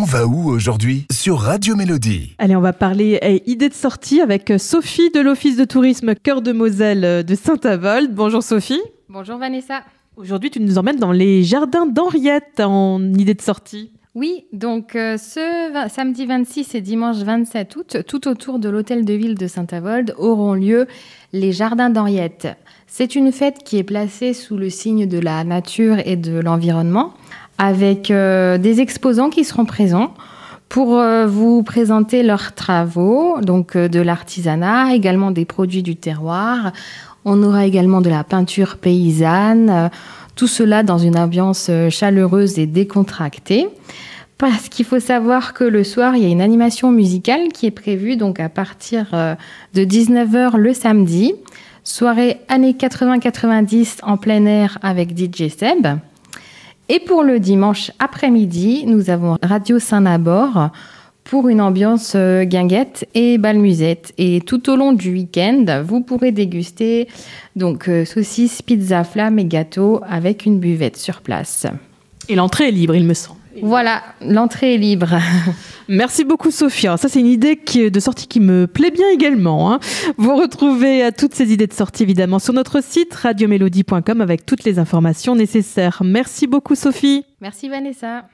On va où aujourd'hui? Sur Radio Mélodie. Allez, on va parler eh, idée de sortie avec Sophie de l'Office de tourisme Cœur de Moselle de Saint-Avold. Bonjour Sophie. Bonjour Vanessa. Aujourd'hui, tu nous emmènes dans les jardins d'Henriette en idée de sortie. Oui, donc euh, ce va- samedi 26 et dimanche 27 août, tout autour de l'hôtel de ville de Saint-Avold auront lieu les jardins d'Henriette. C'est une fête qui est placée sous le signe de la nature et de l'environnement, avec euh, des exposants qui seront présents pour euh, vous présenter leurs travaux, donc euh, de l'artisanat, également des produits du terroir. On aura également de la peinture paysanne, tout cela dans une ambiance chaleureuse et décontractée. Parce qu'il faut savoir que le soir, il y a une animation musicale qui est prévue donc à partir de 19h le samedi. Soirée années 80-90 en plein air avec DJ Seb. Et pour le dimanche après-midi, nous avons Radio Saint-Nabor pour une ambiance euh, guinguette et balmusette. Et tout au long du week-end, vous pourrez déguster donc euh, saucisses, pizza, flammes et gâteaux avec une buvette sur place. Et l'entrée est libre, il me semble. Voilà, l'entrée est libre. Merci beaucoup Sophie. Alors ça c'est une idée qui- de sortie qui me plaît bien également. hein. Vous retrouvez euh, toutes ces idées de sortie évidemment sur notre site radiomélodie.com avec toutes les informations nécessaires. Merci beaucoup Sophie. Merci Vanessa.